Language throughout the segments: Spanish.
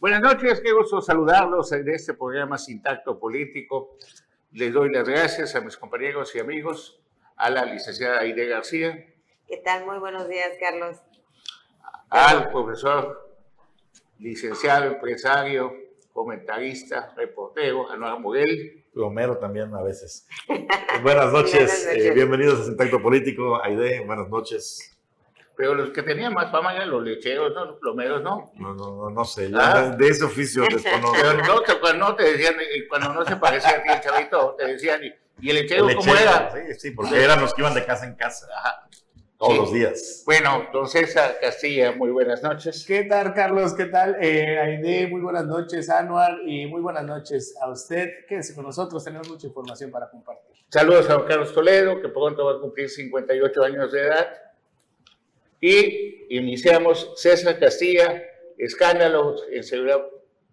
Buenas noches, qué gusto saludarlos en este programa Sin Tacto Político. Les doy las gracias a mis compañeros y amigos, a la licenciada Aide García. ¿Qué tal? Muy buenos días, Carlos. Al profesor, licenciado, empresario, comentarista, reportero, Anuar Muguel. Plomero también a veces. buenas noches, eh, bienvenidos a Sin Tacto Político. Aide, buenas noches. Pero los que tenían más fama eran los lecheros, ¿no? Los plomeros, ¿no? No, no, no, no sé. Ah. De ese oficio desconozco. Pero no, cuando no te decían, eh, cuando no se parecía a ti el chavito, te decían, ¿y el lechero, cómo era? Sí, sí, porque eran los que iban de casa en casa. Ajá. Todos los días. Bueno, don César Castilla, muy buenas noches. ¿Qué tal, Carlos? ¿Qué tal? Eh, Aide, muy buenas noches, Anuar, y muy buenas noches a usted. Quédese con nosotros, tenemos mucha información para compartir. Saludos a don Carlos Toledo, que pronto va a cumplir 58 años de edad. Y iniciamos César Castilla, escándalos en seguridad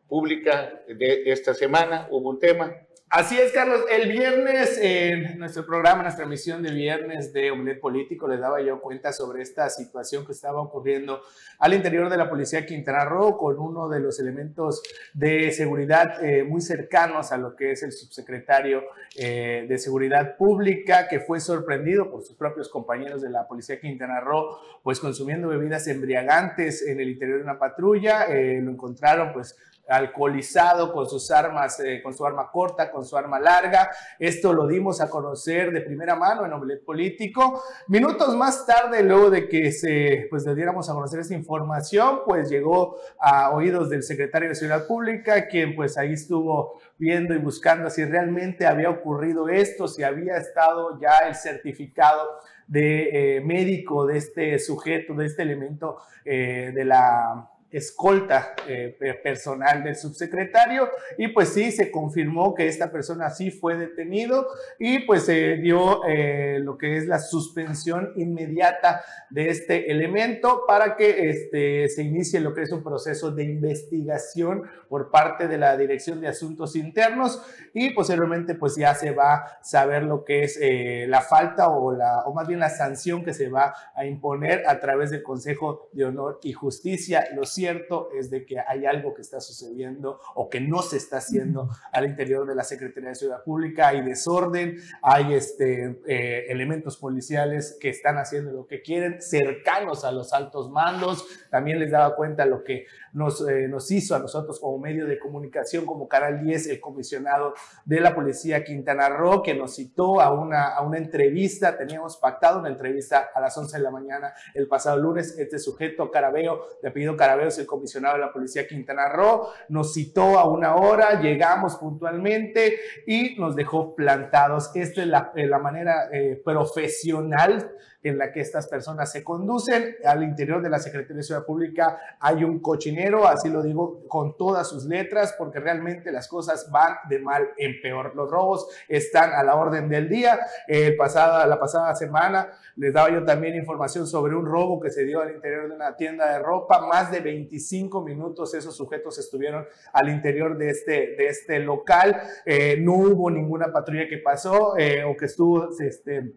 pública de esta semana. Hubo un tema. Así es, Carlos. El viernes, en nuestro programa, nuestra emisión de viernes de Omelet Político, les daba yo cuenta sobre esta situación que estaba ocurriendo al interior de la Policía Quintana Roo con uno de los elementos de seguridad eh, muy cercanos a lo que es el subsecretario eh, de Seguridad Pública, que fue sorprendido por sus propios compañeros de la Policía Quintana Roo, pues consumiendo bebidas embriagantes en el interior de una patrulla. Eh, lo encontraron, pues, alcoholizado con sus armas, eh, con su arma corta, con su arma larga. Esto lo dimos a conocer de primera mano en Omelet Político. Minutos más tarde, luego de que se, pues, le diéramos a conocer esta información, pues llegó a oídos del secretario de Seguridad Pública, quien pues ahí estuvo viendo y buscando si realmente había ocurrido esto, si había estado ya el certificado de eh, médico de este sujeto, de este elemento eh, de la escolta eh, personal del subsecretario y pues sí, se confirmó que esta persona sí fue detenido y pues se dio eh, lo que es la suspensión inmediata de este elemento para que este, se inicie lo que es un proceso de investigación por parte de la Dirección de Asuntos Internos y posteriormente pues ya se va a saber lo que es eh, la falta o, la, o más bien la sanción que se va a imponer a través del Consejo de Honor y Justicia. Los cierto es de que hay algo que está sucediendo o que no se está haciendo al interior de la Secretaría de Ciudad Pública. Hay desorden, hay este, eh, elementos policiales que están haciendo lo que quieren, cercanos a los altos mandos. También les daba cuenta lo que nos, eh, nos hizo a nosotros como medio de comunicación, como Canal 10, el comisionado de la Policía Quintana Roo, que nos citó a una, a una entrevista. Teníamos pactado una entrevista a las 11 de la mañana el pasado lunes. Este sujeto, Carabeo, de apellido Carabeo, el comisionado de la Policía Quintana Roo, nos citó a una hora, llegamos puntualmente y nos dejó plantados. Esta es la, la manera eh, profesional en la que estas personas se conducen. Al interior de la Secretaría de Ciudad Pública hay un cochinero, así lo digo con todas sus letras, porque realmente las cosas van de mal en peor. Los robos están a la orden del día. El la pasada semana les daba yo también información sobre un robo que se dio al interior de una tienda de ropa. Más de 25 minutos esos sujetos estuvieron al interior de este, de este local. Eh, no hubo ninguna patrulla que pasó eh, o que estuvo... Este,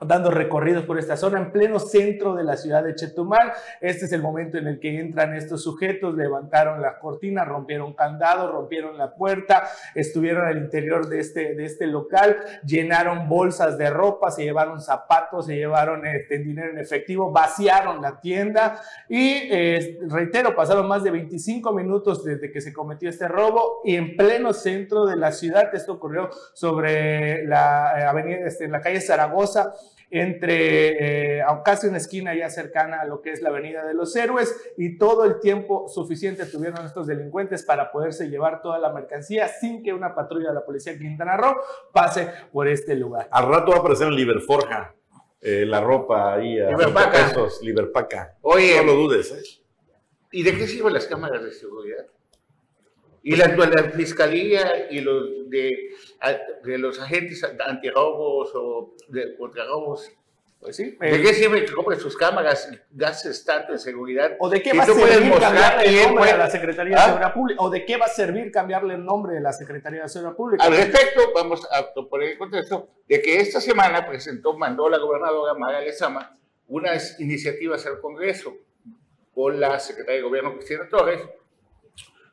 dando recorridos por esta zona en pleno centro de la ciudad de Chetumal. Este es el momento en el que entran estos sujetos, levantaron la cortina, rompieron candado, rompieron la puerta, estuvieron al interior de este, de este local, llenaron bolsas de ropa, se llevaron zapatos, se llevaron este, dinero en efectivo, vaciaron la tienda y, eh, reitero, pasaron más de 25 minutos desde que se cometió este robo y en pleno centro de la ciudad, esto ocurrió sobre la eh, avenida, este, en la calle Zaragoza, entre eh, casi una esquina ya cercana a lo que es la Avenida de los Héroes y todo el tiempo suficiente tuvieron estos delincuentes para poderse llevar toda la mercancía sin que una patrulla de la policía Quintana Roo pase por este lugar. Al rato va a aparecer en Liberforja eh, la ropa ahí a Liberpaca. pesos, Liberpaca. Oye, no lo dudes. ¿eh? ¿Y de qué sirven las cámaras de seguridad? Y la, la fiscalía y los de, de los agentes antirrobos o de contrarrobos pues sí. ¿De qué sirve que compre sus cámaras y gastes tanto en seguridad? ¿O de qué va a servir cambiarle el nombre de la Secretaría de ¿Ah? Seguridad Pública? ¿O de qué va a servir cambiarle el nombre de la Secretaría de Seguridad Pública? Al respecto, vamos a poner en contexto de que esta semana presentó, mandó la gobernadora María Lezama unas iniciativas al Congreso con la Secretaria de Gobierno Cristina Torres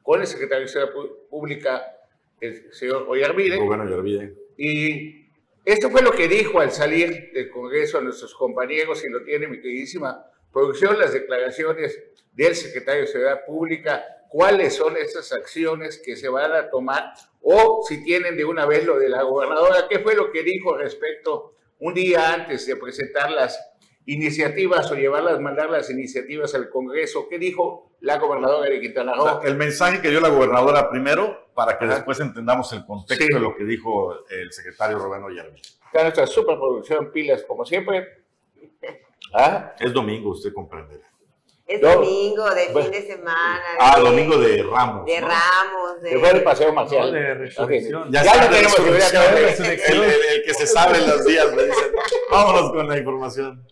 con el secretario de Seguridad Pública, el señor Oyarvide. Bueno, Oyarvide. Y esto fue lo que dijo al salir del Congreso a nuestros compañeros, y lo tiene mi queridísima producción, las declaraciones del secretario de Seguridad Pública, cuáles son estas acciones que se van a tomar, o si tienen de una vez lo de la gobernadora, qué fue lo que dijo respecto un día antes de presentar las iniciativas o llevarlas, mandar las iniciativas al Congreso. ¿Qué dijo la gobernadora de Quintana Roo? El mensaje que dio la gobernadora primero, para que después entendamos el contexto de lo que dijo el secretario Rubén Ollarmi. Está nuestra superproducción, pilas, como siempre. ¿Ah? Es domingo, usted comprenderá. Es domingo, de fin de semana. ah, domingo de Ramos. De Ramos. De... fue el paseo marcial. de resurrección. Ya, ya lo tenemos. El, el, que se sabe en los días me dice, vámonos con la información.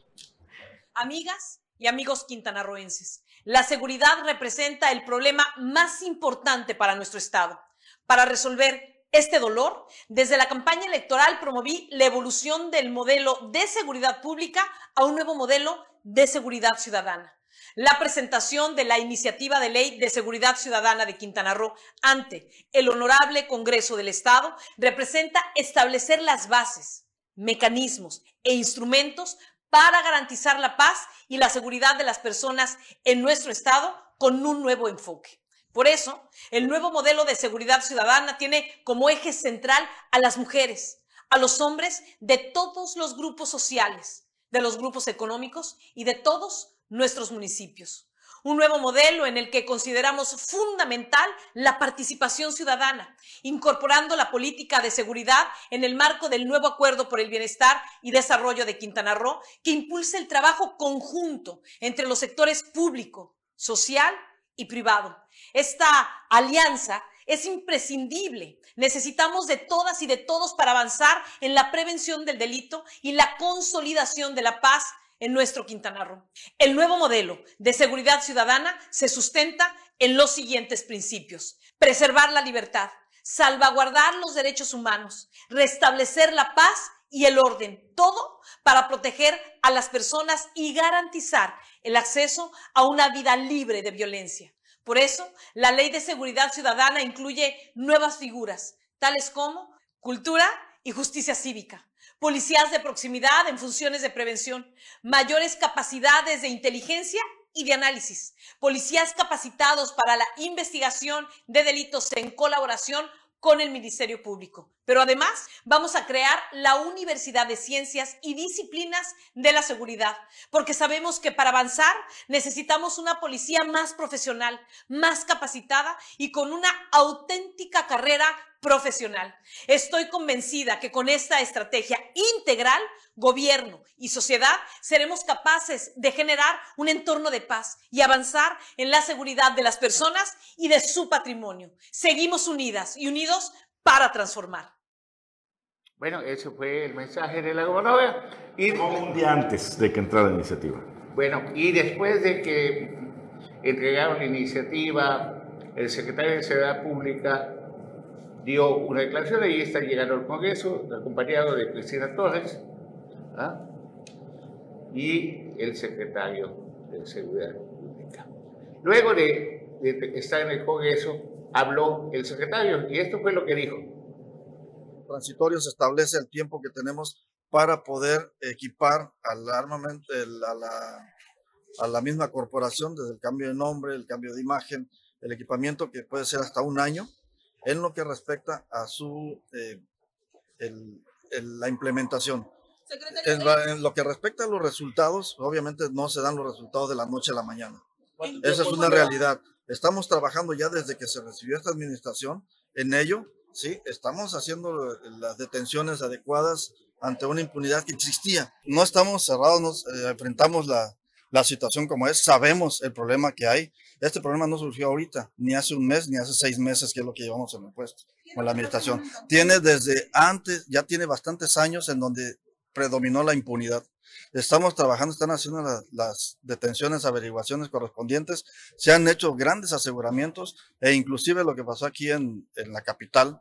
Amigas y amigos quintanarroenses, la seguridad representa el problema más importante para nuestro Estado. Para resolver este dolor, desde la campaña electoral promoví la evolución del modelo de seguridad pública a un nuevo modelo de seguridad ciudadana. La presentación de la iniciativa de ley de seguridad ciudadana de Quintana Roo ante el Honorable Congreso del Estado representa establecer las bases, mecanismos e instrumentos para garantizar la paz y la seguridad de las personas en nuestro Estado con un nuevo enfoque. Por eso, el nuevo modelo de seguridad ciudadana tiene como eje central a las mujeres, a los hombres de todos los grupos sociales, de los grupos económicos y de todos nuestros municipios. Un nuevo modelo en el que consideramos fundamental la participación ciudadana, incorporando la política de seguridad en el marco del nuevo Acuerdo por el Bienestar y Desarrollo de Quintana Roo, que impulsa el trabajo conjunto entre los sectores público, social y privado. Esta alianza es imprescindible. Necesitamos de todas y de todos para avanzar en la prevención del delito y la consolidación de la paz en nuestro Quintana Roo. El nuevo modelo de seguridad ciudadana se sustenta en los siguientes principios. Preservar la libertad, salvaguardar los derechos humanos, restablecer la paz y el orden, todo para proteger a las personas y garantizar el acceso a una vida libre de violencia. Por eso, la Ley de Seguridad Ciudadana incluye nuevas figuras, tales como cultura y justicia cívica, policías de proximidad en funciones de prevención, mayores capacidades de inteligencia y de análisis, policías capacitados para la investigación de delitos en colaboración con el Ministerio Público. Pero además vamos a crear la Universidad de Ciencias y Disciplinas de la Seguridad, porque sabemos que para avanzar necesitamos una policía más profesional, más capacitada y con una auténtica carrera profesional. Estoy convencida que con esta estrategia integral, gobierno y sociedad seremos capaces de generar un entorno de paz y avanzar en la seguridad de las personas y de su patrimonio. Seguimos unidas y unidos para transformar. Bueno, ese fue el mensaje de la gobernadora. Y un día antes de que entrara la iniciativa. Bueno, y después de que entregaron la iniciativa, el secretario de Seguridad Pública dio una declaración y está llegando al Congreso, acompañado de Cristina Torres ¿ah? y el secretario de Seguridad Pública. Luego de, estar en el Congreso, habló el secretario y esto fue lo que dijo. Transitorio se establece el tiempo que tenemos para poder equipar al armamento, a, la, a la misma corporación, desde el cambio de nombre, el cambio de imagen, el equipamiento que puede ser hasta un año, en lo que respecta a su eh, la implementación. En, lo que respecta a los resultados, obviamente no se dan los resultados de la noche a la mañana. Esa es una realidad. Estamos trabajando ya desde que se recibió esta administración en ello. Sí, estamos haciendo las detenciones adecuadas ante una impunidad que existía. No estamos cerrados, nos eh, enfrentamos la, la situación como es, sabemos el problema que hay. Este problema no surgió ahorita, ni hace un mes, ni hace seis meses, que es lo que llevamos en el puesto, con la administración. Tiene desde antes, ya tiene bastantes años en donde predominó la impunidad. Estamos trabajando, están haciendo las detenciones, averiguaciones correspondientes, se han hecho grandes aseguramientos e inclusive lo que pasó aquí en, en la capital,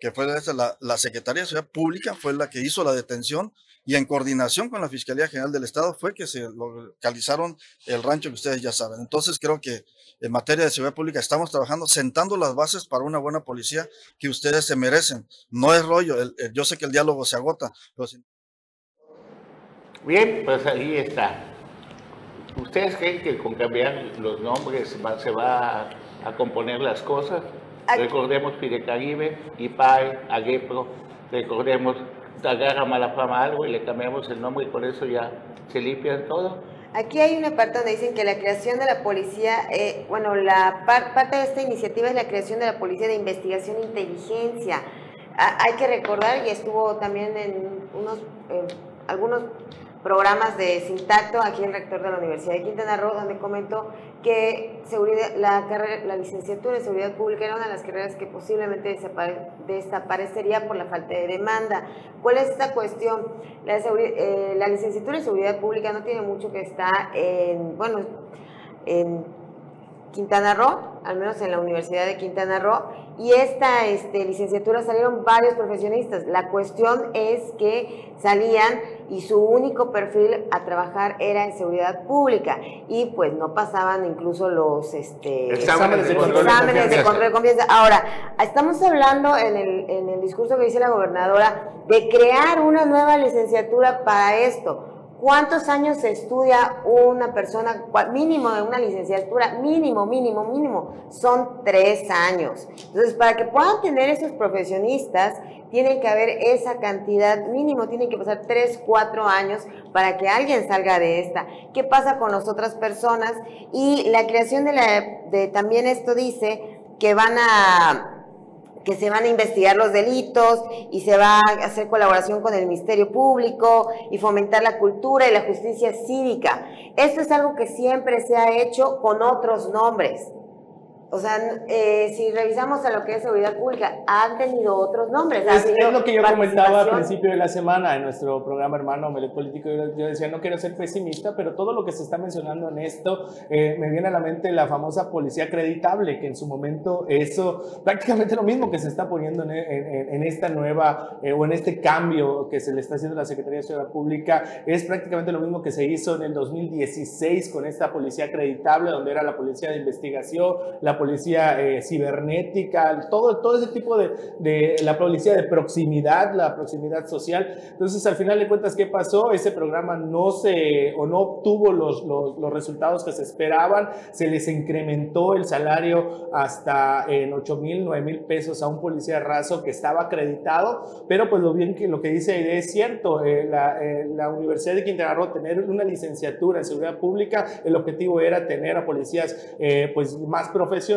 que fue la, la Secretaría de Seguridad Pública, fue la que hizo la detención y en coordinación con la Fiscalía General del Estado fue que se localizaron el rancho que ustedes ya saben. Entonces creo que en materia de seguridad pública estamos trabajando sentando las bases para una buena policía que ustedes se merecen. No es rollo, yo sé que el diálogo se agota, pero Bien, pues ahí está. ¿Ustedes creen que con cambiar los nombres se va a, componer las cosas? Recordemos Caribe, IPAE, Aguepro, recordemos agarra mala fama algo y le cambiamos el nombre y por eso ya se limpia todo. Aquí hay una parte donde dicen que la creación de la policía, eh, bueno, la parte de esta iniciativa es la creación de la policía de investigación e inteligencia. hay que recordar, y estuvo también en unos, eh, algunos programas de Sintacto, aquí el rector de la Universidad de Quintana Roo, donde comentó que seguridad, la, carrera, la licenciatura en Seguridad Pública era una de las carreras que posiblemente desaparecería por la falta de demanda. ¿Cuál es esta cuestión? La, eh, la licenciatura en Seguridad Pública no tiene mucho que estar en, bueno, en Quintana Roo, al menos en la Universidad de Quintana Roo, y esta este, licenciatura salieron varios profesionistas. La cuestión es que salían y su único perfil a trabajar era en seguridad pública y pues no pasaban incluso los este, exámenes, de, control de, confianza. Ahora, estamos hablando en el, en el discurso que dice la gobernadora de crear una nueva licenciatura para esto. ¿Cuántos años estudia una persona? Mínimo de una licenciatura, mínimo, mínimo, mínimo, son tres años. Entonces, para que puedan tener esos profesionistas, tiene que haber esa cantidad, mínimo, tienen que pasar tres, cuatro años para que alguien salga de esta. ¿Qué pasa con las otras personas? Y la creación de la, de también esto dice que van a que se van a investigar los delitos y se va a hacer colaboración con el Ministerio Público y fomentar la cultura y la justicia cívica. Esto es algo que siempre se ha hecho con otros nombres. O sea, eh, si revisamos a lo que es seguridad pública, han tenido otros nombres. Es, lo que yo comentaba al principio de la semana en nuestro programa hermano Melet Político. Yo, decía, no quiero ser pesimista, pero todo lo que se está mencionando en esto, eh, me viene a la mente la famosa policía acreditable, que en su momento eso, prácticamente lo mismo que se está poniendo en, en, esta nueva eh, o en este cambio que se le está haciendo a la Secretaría de Seguridad Pública, es prácticamente lo mismo que se hizo en el 2016 con esta policía acreditable, donde era la policía de investigación, la policía eh, cibernética, todo, todo ese tipo de, de, la policía de proximidad, la proximidad social. Entonces, al final de cuentas, ¿qué pasó? Ese programa no se o no obtuvo los, los, los resultados que se esperaban, se les incrementó el salario hasta en 8 mil, 9 mil pesos a un policía raso que estaba acreditado, pero pues lo bien que lo que dice es cierto, eh, la, eh, la Universidad de Quintana Roo tener una licenciatura en seguridad pública, el objetivo era tener a policías pues más profesionales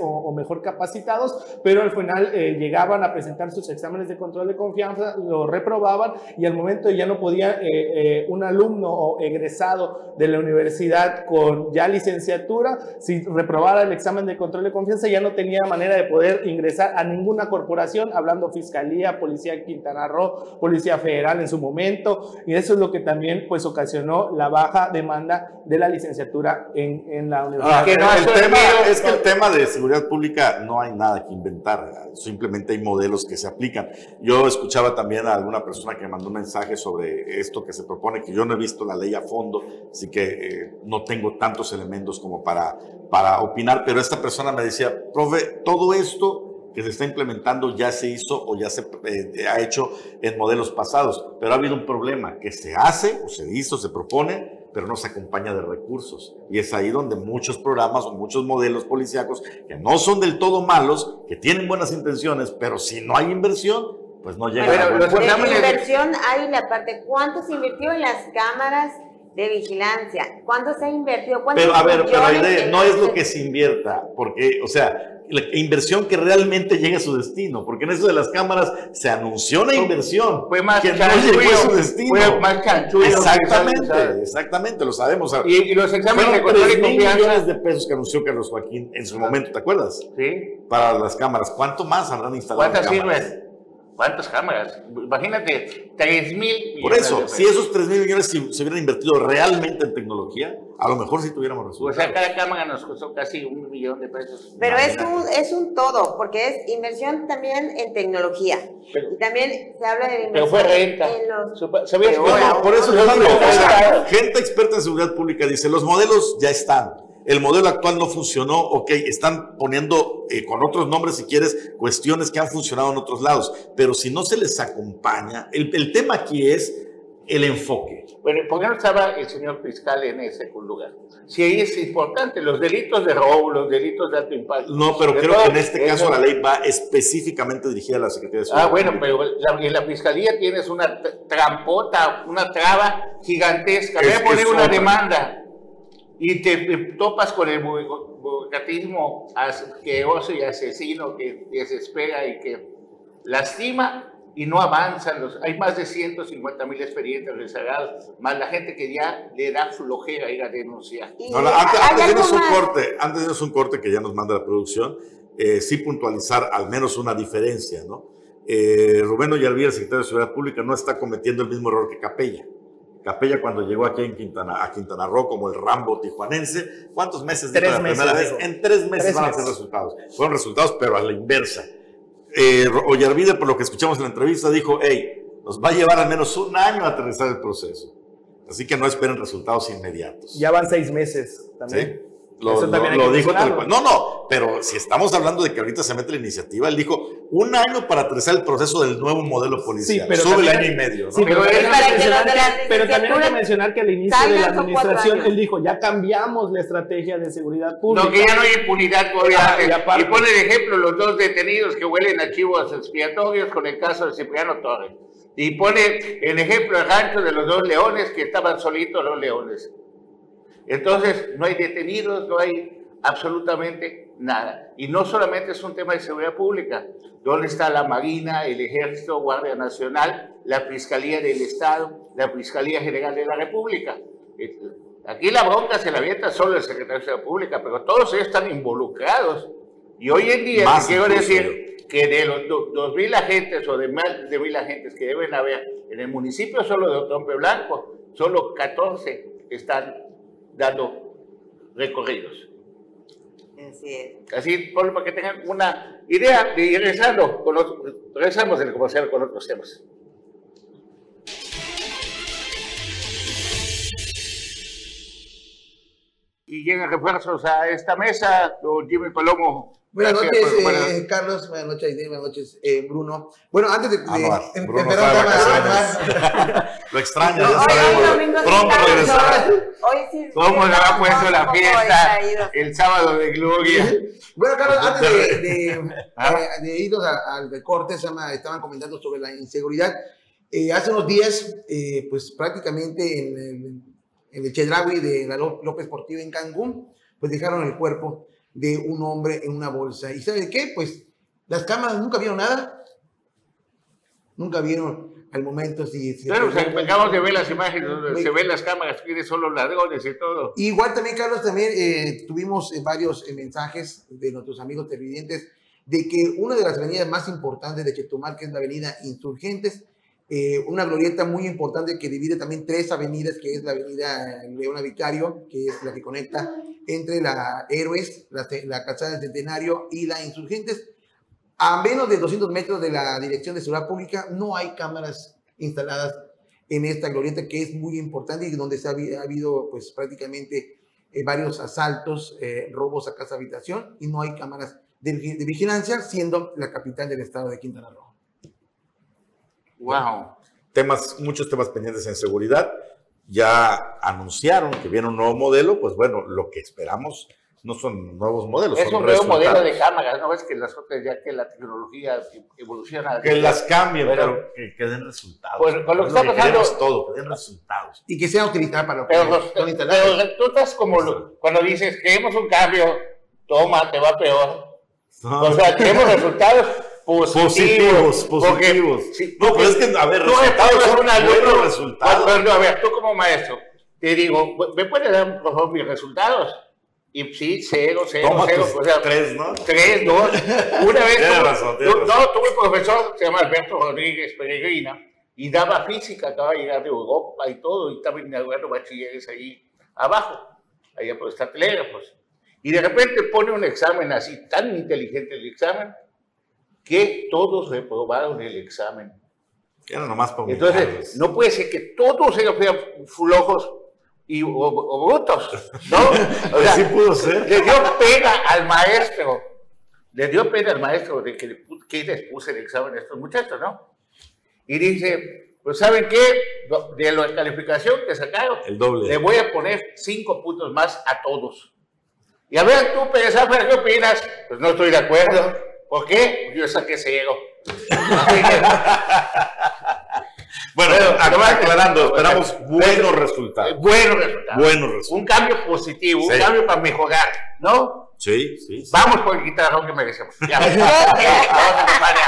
o, mejor capacitados, pero al final eh, llegaban a presentar sus exámenes de control de confianza, lo reprobaban y al momento ya no podía eh, eh, un alumno o egresado de la universidad con ya licenciatura, si reprobara el examen de control de confianza, ya no tenía manera de poder ingresar a ninguna corporación, hablando Fiscalía, Policía Quintana Roo, Policía Federal en su momento, y eso es lo que también pues ocasionó la baja demanda de la licenciatura en, en la universidad. Ah, el tema es que el tema tema de seguridad pública no hay nada que inventar, simplemente hay modelos que se aplican. Yo escuchaba también a alguna persona que mandó un mensaje sobre esto que se propone, que yo no he visto la ley a fondo, así que eh, no tengo tantos elementos como para, para opinar, pero esta persona me decía, profe, todo esto que se está implementando ya se hizo o ya se eh, ha hecho en modelos pasados, pero ha habido un problema que se hace o se hizo, se propone, pero no se acompaña de recursos. Y es ahí donde muchos programas o muchos modelos policíacos que no son del todo malos, que tienen buenas intenciones, pero si no hay inversión, pues no llega pero, a la inversión hay la parte, ¿cuánto se invirtió en las cámaras? de vigilancia. ¿Cuánto se ha invertido? Pero a ver, pero no es lo que se invierta, porque, o sea, la inversión que realmente llegue a su destino, porque en eso de las cámaras se anunció una inversión fue más que no llegó a su destino. Fue más exactamente, exactamente, lo sabemos. Y, los exámenes de control millones de pesos que anunció Carlos Joaquín en su momento, ¿te acuerdas? Sí. Para las cámaras. ¿Cuánto más habrán instalado? ¿Cuántas sirven? ¿Cuántas cámaras? Imagínate, 3 mil millones. Por eso, de si esos 3 mil millones se, se hubieran invertido realmente en tecnología, a lo mejor sí tuviéramos O resultados. sea, cada cámara nos costó casi un millón de pesos. Pero es un, es un todo, porque es inversión también en tecnología. Pero- y también se habla de Pero inversión fue renta. en los... ¿Sabías que- No, por eso No, yo digo, no, o sea, no, no. gente experta en seguridad pública dice, los modelos ya están. El modelo actual no funcionó, ok, están poniendo eh, con otros nombres, si quieres, cuestiones que han funcionado en otros lados, pero si no se les acompaña, el, el tema aquí es el enfoque. Bueno, ¿por qué no estaba el señor fiscal en ese lugar? Si ahí es importante, los delitos de robo, los delitos de alto impacto. No, pero creo todo que en este caso la ley va específicamente dirigida a la Secretaría de Seguridad Ah, bueno, pero la- en la fiscalía tienes una trampota, una traba gigantesca. Voy a poner una demanda y te, topas con el bu- burocratismo asqueroso y asesino que desespera y que lastima y no avanzan. Los, hay más de 150 mil expedientes rezagados, más la gente que ya le da flojera ir a denunciar. antes, antes de un corte, antes de irnos un corte que ya nos manda la producción, eh, sí puntualizar al menos una diferencia, ¿no? Eh, Rubén Ollarvía, el secretario de Seguridad Pública, no está cometiendo el mismo error que Capella. Capella cuando llegó aquí en Quintana, a Quintana Roo como el Rambo tijuanense, ¿cuántos meses? Tres la meses, primera vez? En tres meses Tres van a meses. ser resultados. Fueron resultados, pero a la inversa. Eh, Ollarvide, por lo que escuchamos en la entrevista, dijo, hey, nos va a llevar al menos un año a aterrizar el proceso. Así que no esperen resultados inmediatos. Ya van seis meses ¿Sí? Lo, Eso también hay lo- lo dijo tal cual. No, no, pero si estamos hablando de que ahorita se mete la iniciativa, él dijo un año para aterrizar el proceso del nuevo modelo policial. Sí, pero Sube el año y medio. ¿no? Sí, pero, Pero hay para que que pero también hay que mencionar que al inicio de la administración, él dijo, ya cambiamos la estrategia de seguridad pública. No, que ya no hay impunidad. Ah, y pone de ejemplo los dos detenidos que huelen a chivos expiatorios con el caso de Cipriano Torres. Y pone en ejemplo el rancho de los dos leones que estaban solitos los leones. Entonces, no hay detenidos, no hay absolutamente nada. Y no solamente es un tema de seguridad pública. ¿Dónde está la Marina, el Ejército, Guardia Nacional, la Fiscalía del Estado, la Fiscalía General de la República? Eh, Aquí la bronca se la avienta solo el secretario de Seguridad Pública, pero todos ellos están involucrados. Y hoy en día, Más quiero decir que de los do- dos mil agentes o de más de mil agentes que deben haber en el municipio solo de Otompe Blanco, solo 14 están dando recorridos. Así es. Así, por- para que tengan una idea de ir regresando, con otro- regresamos del comercial con otros temas. Y llegan refuerzos a esta mesa, don Jimmy Palomo. Buenas gracias noches, por- eh, Carlos. Buenas noches. Buenas noches, eh, Bruno. Bueno, antes de. de- em- Bruno vacaciones. Anuar. Lo extraña, Hoy, ya sabemos. Pronto regresará. Hoy sí. ¿Cómo le ha estamos puesto la fiesta el sábado de gloria? Bueno, Carlos, antes de, de, Ah. eh, de irnos a- al recorte, estaban comentando sobre la inseguridad. Eh, hace unos días, eh, pues prácticamente en el, en el Chedraui de la Ló- López Portillo en Cancún, pues dejaron el cuerpo de un hombre en una bolsa. ¿Y sabe qué? Pues las cámaras nunca vieron nada. Nunca vieron al momento si... si Claro, o sea, acabamos de ver las imágenes donde se ven las cámaras, quiénes son los ladrones y todo. Igual también, Carlos, también eh, tuvimos eh, varios eh, mensajes de nuestros amigos televidentes de que una de las avenidas más importantes de Chetumal, que es la avenida Insurgentes, eh, una glorieta muy importante que divide también tres avenidas, que es la avenida Leona Vicario, que es la que conecta entre la Héroes, la, la calzada del Centenario y la Insurgentes. A menos de 200 metros de la Dirección de Seguridad Pública no hay cámaras instaladas en esta glorieta que es muy importante y donde se ha, habi- ha habido pues prácticamente eh, varios asaltos, eh, robos a casa habitación y no hay cámaras de, de vigilancia siendo la capital del estado de Quintana Roo. Wow. Temas, muchos temas pendientes en seguridad. Ya anunciaron que viene un nuevo modelo, pues bueno, lo que esperamos no son nuevos modelos. Es son un nuevo modelo de cámaras, ¿no ves que las otras ya que la tecnología evoluciona? Que las cambien, Pero- pero, que, que den resultados. Pues, con lo que Es está pasando- todo, que den resultados. Y que sea utilizada para lo que Pero, los- son instaladas. pero tú estás como lo- cuando dices, queremos un cambio, toma, te va peor. O sea, queremos resultados positivos. Positivos, positivos. No, pero es que, a ver, tú resultados son a un alumno, buenos resultados. Bueno, a ver, tú como maestro, te digo, ¿me puedes dar, por favor, mis resultados? Y sí, cero, cero, Toma cero. tus O sea, tres, ¿no? Tres, dos. Una vez Tienes razón, tienes razón. no, tuve un profesor, se llama Alberto Rodríguez Peregrina, y daba física, acaba de llegar de Europa y todo, y estaba inaugurando bachilleres ahí abajo, allá por esta telégrafos. Y de repente pone un examen así, tan inteligente el examen, que todos reprobaron el examen. Era nomás para Entonces, humillarlos. no puede ser que todos ellos sean flojos y, o, o brutos, ¿no? O sea, Así pudo ser. le dio pena al maestro, le dio pena al maestro de que, que les puse el examen a estos muchachos, ¿no? Y dice, pues ¿saben qué? De la calificación que sacaron, El doble. le voy a poner cinco puntos más a todos. Y a ver, tú, Pérez ¿qué opinas? Pues no estoy de acuerdo. ¿Por qué? Yo saqué cero. Bueno, nomás- aclarando, esperamos Bueno, buenos resultados. Buenos resultados. Buenos resultados. Un cambio positivo, un cambio para mejorar, ¿no? Sí, sí. sí. Vamos por el guitarrón que merecemos. Ya. Vamos a compadre.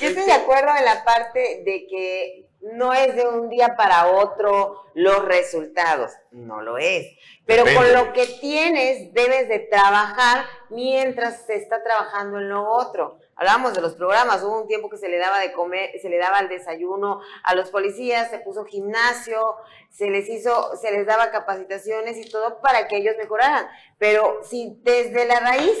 Yo estoy de acuerdo en la parte de que no es de un día para otro los resultados, no lo es. Pero con lo que tienes debes de trabajar mientras se está trabajando en lo otro. Hablábamos de los programas, hubo un tiempo que se le daba de comer, se le daba el desayuno a los policías, se puso gimnasio, se les hizo, se les daba capacitaciones y todo para que ellos mejoraran. Pero si desde la raíz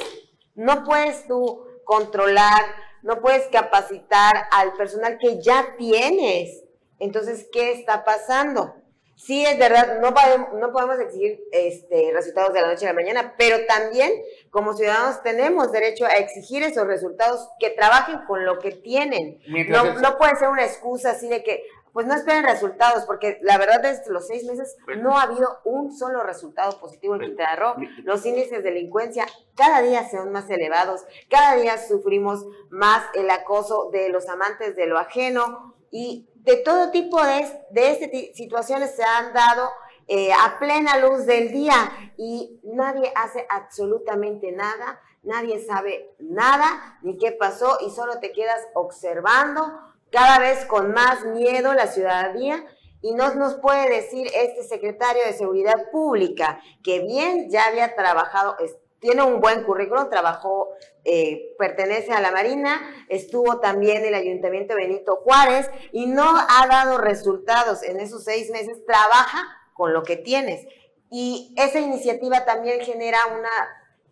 no puedes tú controlar, no puedes capacitar al personal que ya tienes. Entonces, ¿qué está pasando? Sí, es verdad, no podemos, no podemos exigir este, resultados de la noche a la mañana, pero también como ciudadanos tenemos derecho a exigir esos resultados que trabajen con lo que tienen. Mientras No, puede ser una excusa así de que, pues no esperen resultados, porque la verdad desde los seis meses no ha habido un solo resultado positivo en Quintana Roo. Los índices de delincuencia cada día son más elevados, cada día sufrimos más el acoso de los amantes de lo ajeno y de todo tipo de, de este situaciones se han dado eh, a plena luz del día y nadie hace absolutamente nada, nadie sabe nada ni qué pasó y solo te quedas observando cada vez con más miedo la ciudadanía y no nos puede decir este secretario de Seguridad Pública que bien ya había trabajado, tiene un buen currículum, trabajó, eh, pertenece a la Marina, estuvo también en el Ayuntamiento Benito Juárez y no ha dado resultados en esos seis meses, trabaja con lo que tienes. Y esa iniciativa también genera una,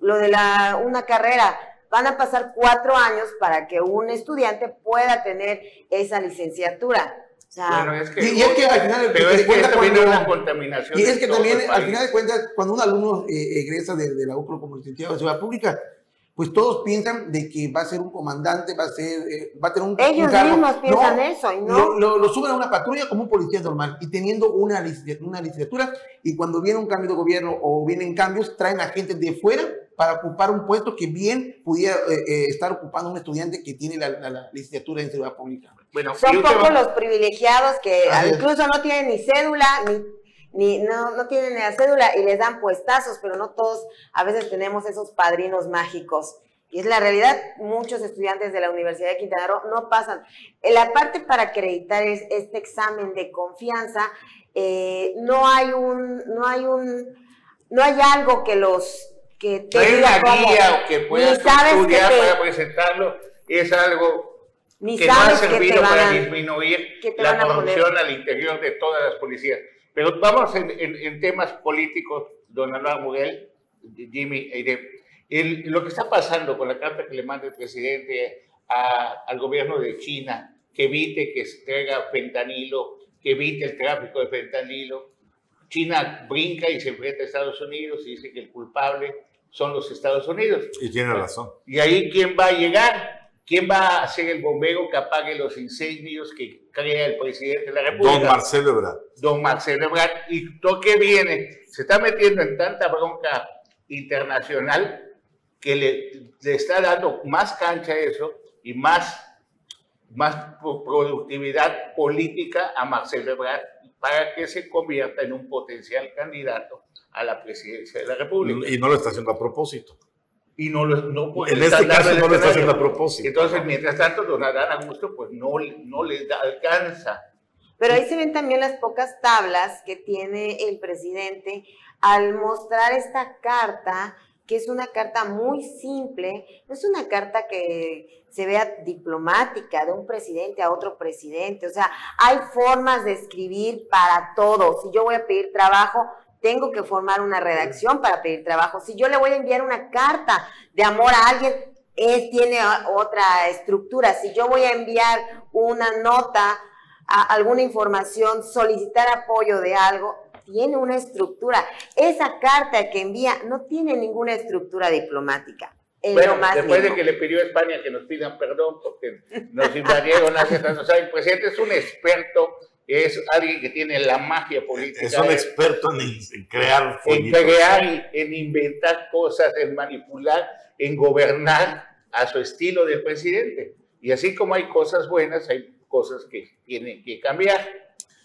lo de la, una carrera. Van a pasar cuatro años para que un estudiante pueda tener esa licenciatura. O sea, Bueno, es que, Y- y es que al final pero es que cuenta viene cuando- una contaminación. Y es que también, al final de cuentas, cuando un alumno eh, egresa de, de la UPRO como licenciado de Seguridad Pública, pues todos piensan de que va a ser un comandante, va a ser, eh, va a tener un, ellos un cargo. mismos piensan No, eso y no. Lo, lo- lo suben a una patrulla como un policía normal y teniendo una, una licenciatura y cuando viene un cambio de gobierno o vienen cambios, traen a gente de fuera para ocupar un puesto que bien pudiera eh, eh, estar ocupando un estudiante que tiene la, la- la licenciatura en seguridad pública. Bueno, Son pocos los privilegiados que Así es. incluso no tienen ni cédula, ni, ni no, no tienen la cédula y les dan puestazos, pero no todos a veces tenemos esos padrinos mágicos. Y es la realidad, muchos estudiantes de la Universidad de Quintana Roo no pasan. En la parte para acreditar es- este examen de confianza, eh, no hay un, no hay un, no hay algo que los que te no hay diga una cómo. guía que puedas estudiar te- para presentarlo. Es algo Ni que no ha sabes que te servido para disminuir la corrupción al interior de todas las policías. Pero vamos en, en- en temas políticos, don Anuar Muguel, Jimmy, el- lo que está pasando con la carta que le manda el presidente a- al gobierno de China, que evite que se traiga fentanilo, que evite el tráfico de fentanilo. China brinca y se enfrenta a Estados Unidos y dice que el culpable son los Estados Unidos. Y tiene razón. ¿Y ahí quién va a llegar? ¿Quién va a ser el bombero que apague los incendios que crea el presidente de la República? Don Marcelo Ebrard. Don Marcelo Ebrard. ¿Y todo qué viene? Se está metiendo en tanta bronca internacional que le, le está dando más cancha a eso y más, más pro- productividad política a Marcelo Ebrard para que se convierta en un potencial candidato a la presidencia de la República. Y no lo está haciendo a propósito. Y no, lo- no puede En este caso no lo está haciendo a propósito. Entonces, mientras tanto, don Adán Augusto, pues no, no les da- alcanza Pero ahí se ven también las pocas tablas que tiene el presidente al mostrar esta carta, que es una carta muy simple, no es una carta que se vea diplomática de un presidente a otro presidente, o sea, hay formas de escribir para todo. Si yo voy a pedir trabajo, tengo que formar una redacción para pedir trabajo. Si yo le voy a enviar una carta de amor a alguien, él tiene otra estructura. Si yo voy a enviar una nota, a alguna información, solicitar apoyo de algo, tiene una estructura. Esa carta que envía no tiene ninguna estructura diplomática. bueno, después de que le pidió a España que nos pidan perdón porque nos invadieron hace tantos años, el presidente es un experto es alguien que tiene la magia política. Es un experto en, crear En crear, en inventar cosas, en manipular, en gobernar a su estilo del presidente. Y así como hay cosas buenas, hay cosas que tienen que cambiar.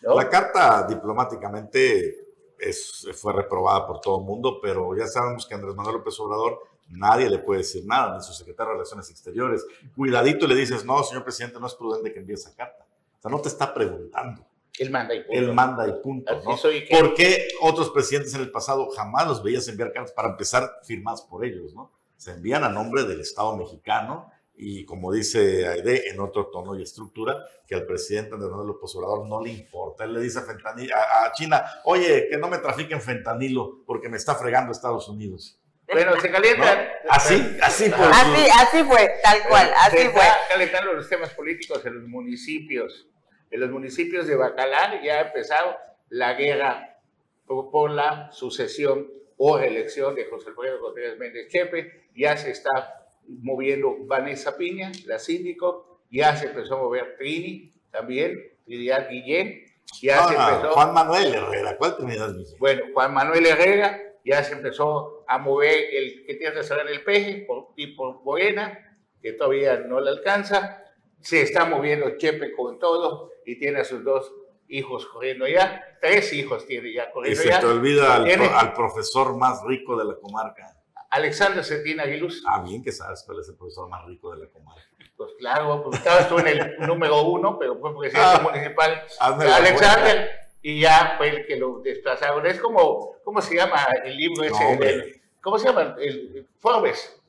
La carta diplomáticamente es, fue reprobada por todo el mundo, pero ya sabemos que Andrés Manuel López Obrador nadie le puede decir nada, ni su secretario de Relaciones Exteriores. Cuidadito le dices, no, señor presidente, no es prudente que envíe esa carta. O sea, no te está preguntando. Él manda y punto. Él manda y punto. ¿no? ¿Por qué otros presidentes en el pasado jamás los veías enviar cartas para empezar firmadas por ellos? ¿no? Se envían a nombre del Estado mexicano y como dice Aide, en otro tono y estructura, que al presidente Andrés Manuel López Obrador no le importa. Él le dice a, a, China, oye, que no me trafiquen fentanilo porque me está fregando Estados Unidos. Bueno, se calientan. Así, así fue. Así, así fue, tal cual, así se fue. calentando los temas políticos en los municipios en los municipios de Bacalar ya ha empezado la guerra por, la sucesión o reelección de José Alfredo Contreras Méndez Chepe, ya se está moviendo Vanessa Piña, la síndico, ya se empezó a mover Trini también, Trinidad Guillén, ya se empezó... Juan Manuel Herrera, ¿cuál Trinidad Guillén? Bueno, Juan Manuel Herrera ya se empezó a mover el que tiene que en el peje por, por Morena, que todavía no le alcanza, se está moviendo Chepe con todo y tiene a sus dos hijos corriendo ya, tres hijos tiene ya corriendo ya. Y se te olvida al, profesor más rico de la comarca. Alexander Cetina Aguiluz. Ah, bien que sabes cuál es el profesor más rico de la comarca. Pues claro, pues estabas tú en el número uno, pero fue porque ah, municipal. Alexander, y ya fue el que lo desplazaron. Es como, ¿cómo se llama el libro ese? ¿Cómo se llama? El Forbes.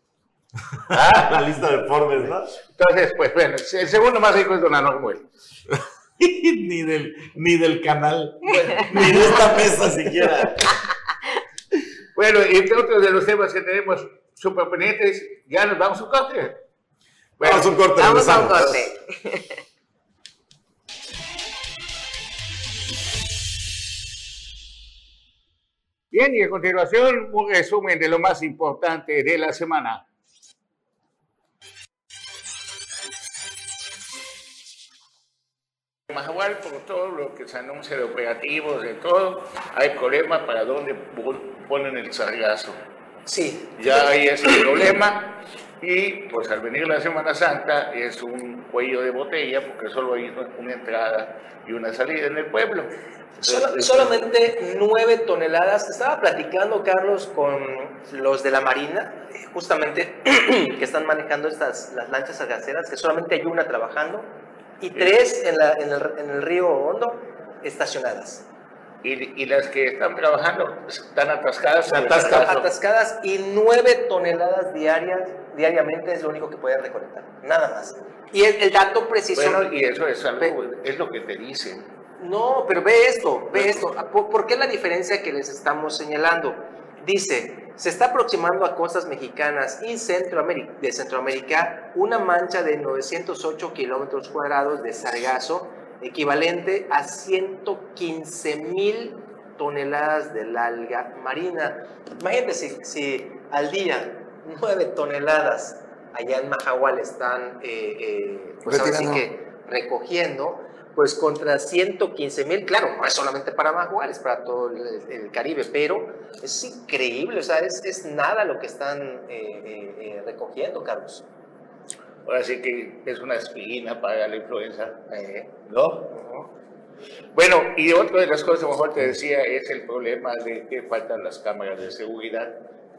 ¿Ah? La lista de Forbes, ¿no? Entonces, pues bueno, el segundo más rico es Don Anuel. ni, del, ni del canal, ni de esta mesa siquiera. Bueno, y entre otros de los temas que tenemos super pendientes, ya nos vamos a un corte. vamos a un corte. Vamos a un corte. Bien, y a continuación un resumen de lo más importante de la semana. Mahahual, por todo lo que se anuncia de operativos, de todo, hay problema para dónde ponen el sargazo. Sí. Ya hay ese problema y pues al venir la Semana Santa es un cuello de botella porque solo hay una entrada y una salida en el pueblo. solamente nueve toneladas. Estaba platicando, Carlos, con los de la Marina, justamente, que están manejando estas, las lanchas sargaceras, que solamente hay una trabajando y tres en, la, en, el, en el río Hondo estacionadas. Y, y, las que están trabajando están atascadas. Atascadas, atascadas y nueve toneladas diarias, diariamente es lo único que pueden recolectar. Nada más. Y el, dato preciso. Bueno, y eso es algo, es lo que te dicen. No, pero ve esto, ve esto. ¿Por, ¿Por qué la diferencia que les estamos señalando? Dice, se está aproximando a costas mexicanas y Centroamérica, de Centroamérica una mancha de 908 kilómetros cuadrados de sargazo, equivalente a 115 mil toneladas de alga marina. Imagínate si, al día 9 toneladas allá en Mahahual están eh, eh, pues así que recogiendo, pues contra 115 mil, claro, no es solamente para Magual, es para todo el, Caribe, pero es increíble, o sea, es, es nada lo que están eh, eh, eh, recogiendo, Carlos. Ahora sí que es una espina para la influenza, ¿no? Bueno, y otra de las cosas, a lo mejor te decía, es el problema de que faltan las cámaras de seguridad,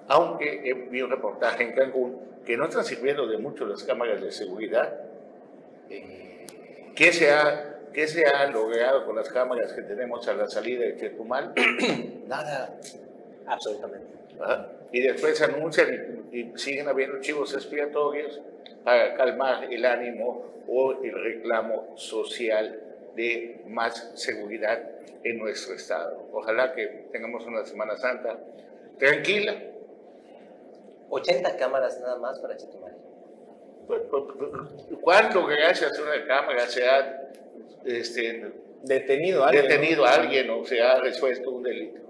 aunque vi un reportaje en Cancún que no están sirviendo de mucho las cámaras de seguridad, que se ha ¿Qué se ha logrado con las cámaras que tenemos a la salida de Chetumal? Nada. Absolutamente. ¿verdad? Y después anuncian y, y siguen habiendo chivos expiatorios para calmar el ánimo o el reclamo social de más seguridad en nuestro estado. Ojalá que tengamos una Semana Santa tranquila. 80 cámaras nada más para Chetumal. ¿Cuánto gracias a una cámara se ha este, Detenido alguien. ¿no? detenido a alguien o se ha resuelto un delito?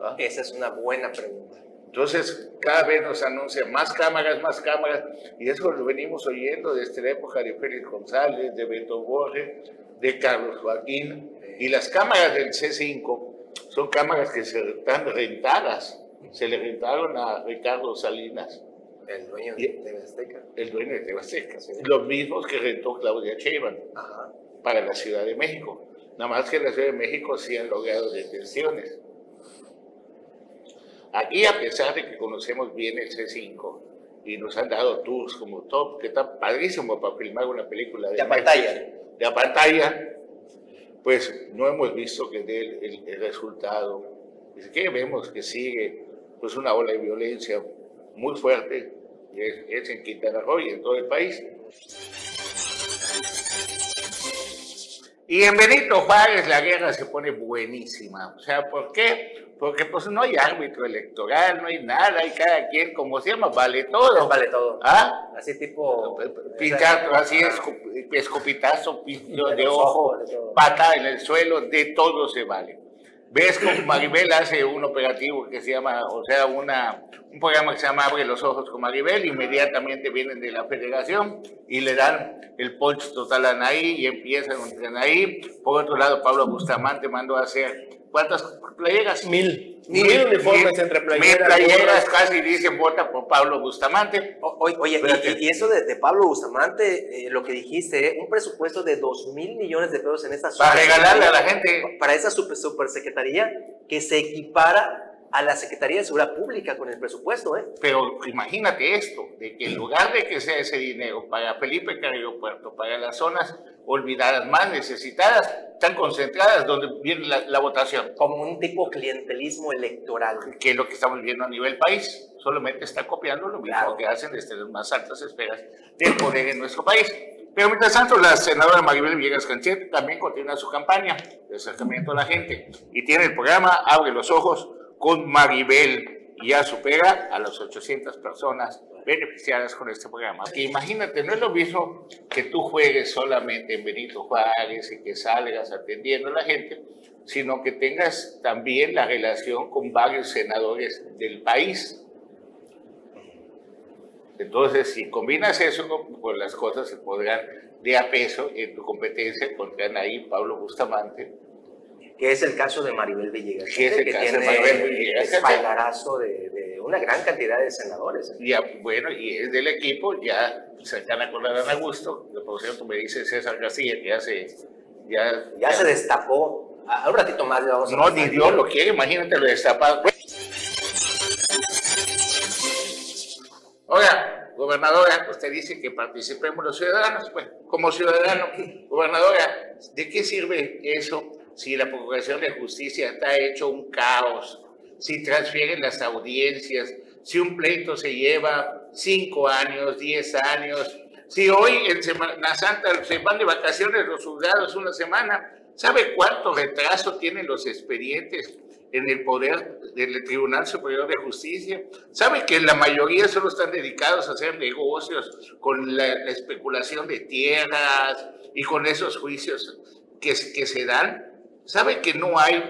¿Ah? Esa es una buena pregunta. Entonces, cada vez nos anuncian más cámaras, más cámaras, y eso lo venimos oyendo desde la época de Félix González, de Beto Borges, de Carlos Joaquín, y las cámaras del C5 son cámaras que se están rentadas, se le rentaron a Ricardo Salinas, El dueño de TV Azteca. el dueño de Tebasteca, los mismos que rentó Claudia Sheinbaum para la Ciudad de México. Nada más que en la Ciudad de México sí han logrado detenciones. Aquí, a pesar de que conocemos bien el C5 y nos han dado tours como top, que está padrísimo para filmar una película de, De Netflix, pantalla. de a pantalla, pues no hemos visto que dé el, el- el resultado. Es que vemos que sigue pues una ola de violencia muy fuerte, es, es en Quintana Roo y en todo el país. Y en Benito Juárez la guerra se pone buenísima. O sea, ¿por qué? Porque pues no hay árbitro electoral, no hay nada, y cada quien, como se llama, vale todo. Vale todo. ¿Ah? Así tipo. Pinchar, así es, escopitazo, pincho de ojo, pata en el suelo, de todo se vale. ¿Ves como Maribel hace un operativo que se llama, o sea, una, un programa que se llama Abre los Ojos con Maribel? Inmediatamente vienen de la federación y le dan el punch total a Anaí y empiezan con Anaí. Por otro lado, Pablo Bustamante mandó a hacer, ¿cuántas playeras? Mil. Mil uniformes entre Mil playeras. playeras, casi dicen vota por Pablo Bustamante. O- Oye, y, y eso de, de Pablo Bustamante, eh, lo que dijiste, eh, un presupuesto de 2 mil millones de pesos en esta Para regalarle a la gente. Para esa super, supersecretaría que se equipara a la Secretaría de Seguridad Pública con el presupuesto, ¿eh? Pero imagínate esto, de que en lugar de que sea ese dinero para Felipe Carrillo Puerto, para las zonas olvidadas, más necesitadas, están concentradas donde viene la, la votación, Como un tipo clientelismo electoral. que es lo que estamos viendo a nivel país. Solamente está copiando lo mismo Claro. que hacen desde las más altas esferas del poder en nuestro país. Pero mientras tanto, la senadora Maribel Villegas Canchete también continúa su campaña de acercamiento a la gente y tiene el programa Abre los Ojos con Maribel y ya supera a las 800 personas beneficiadas con este programa. Que imagínate, no es lo mismo que tú juegues solamente en Benito Juárez y que salgas atendiendo a la gente, sino que tengas también la relación con varios senadores del país. Entonces, si combinas eso con, con las cosas se podrán de a peso en tu competencia contra Anaí Pablo Bustamante. Que es el caso de Maribel Villegas. Sí, es el que caso de tiene Maribel Villegas. espaldarazo de, de una gran cantidad de senadores. Ya, bueno, y es del equipo, ya se están acordando a gusto. Por cierto, me dice César García que ya se. Ya, Ya se destapó. A- Un ratito más le vamos a No, ni Dios lo quiere, imagínate lo destapado. Oiga, gobernadora, usted dice que participemos los ciudadanos. Pues, como ciudadano, gobernadora, ¿de qué sirve eso si la Procuración de Justicia está hecho un caos? Si transfieren las audiencias, si un pleito se lleva cinco años, diez años, si hoy en Semana Santa se van de vacaciones los juzgados una semana, ¿sabe cuánto retraso tienen los expedientes en el poder del Tribunal Superior de Justicia? ¿Sabe que la mayoría solo están dedicados a hacer negocios con la, la especulación de tierras y con esos juicios que, que se dan? ¿Sabe que no hay?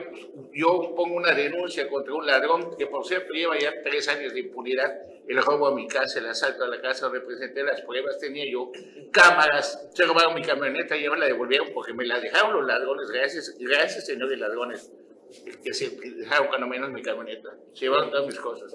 Yo pongo una denuncia contra un ladrón que, por cierto, lleva ya tres años de impunidad. El robo a mi casa, el asalto a la casa, donde presenté las pruebas, tenía yo cámaras, se robaron mi camioneta, ya me la devolvieron porque me la dejaron los ladrones. Gracias, gracias, señores ladrones, que se dejaron cuando menos mi camioneta. Se llevaron todas mis cosas.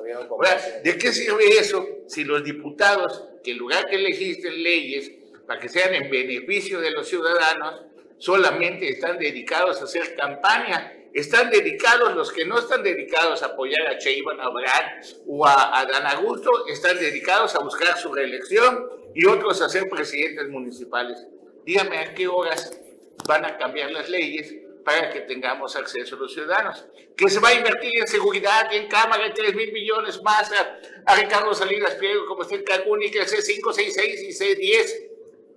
¿De qué sirve eso si los diputados, que en lugar que legislen leyes para que sean en beneficio de los ciudadanos, solamente están dedicados a hacer campaña? Están dedicados, los que no están dedicados a apoyar a Cheyman Abraham o a, a Dan Augusto, están dedicados a buscar su reelección y otros a ser presidentes municipales. dígame a qué horas van a cambiar las leyes para que tengamos acceso a los ciudadanos. Que se va a invertir en seguridad y en cámara de 3 mil millones más a, a Ricardo Salinas Pliego, como está en Cancún, y que C566 y C10.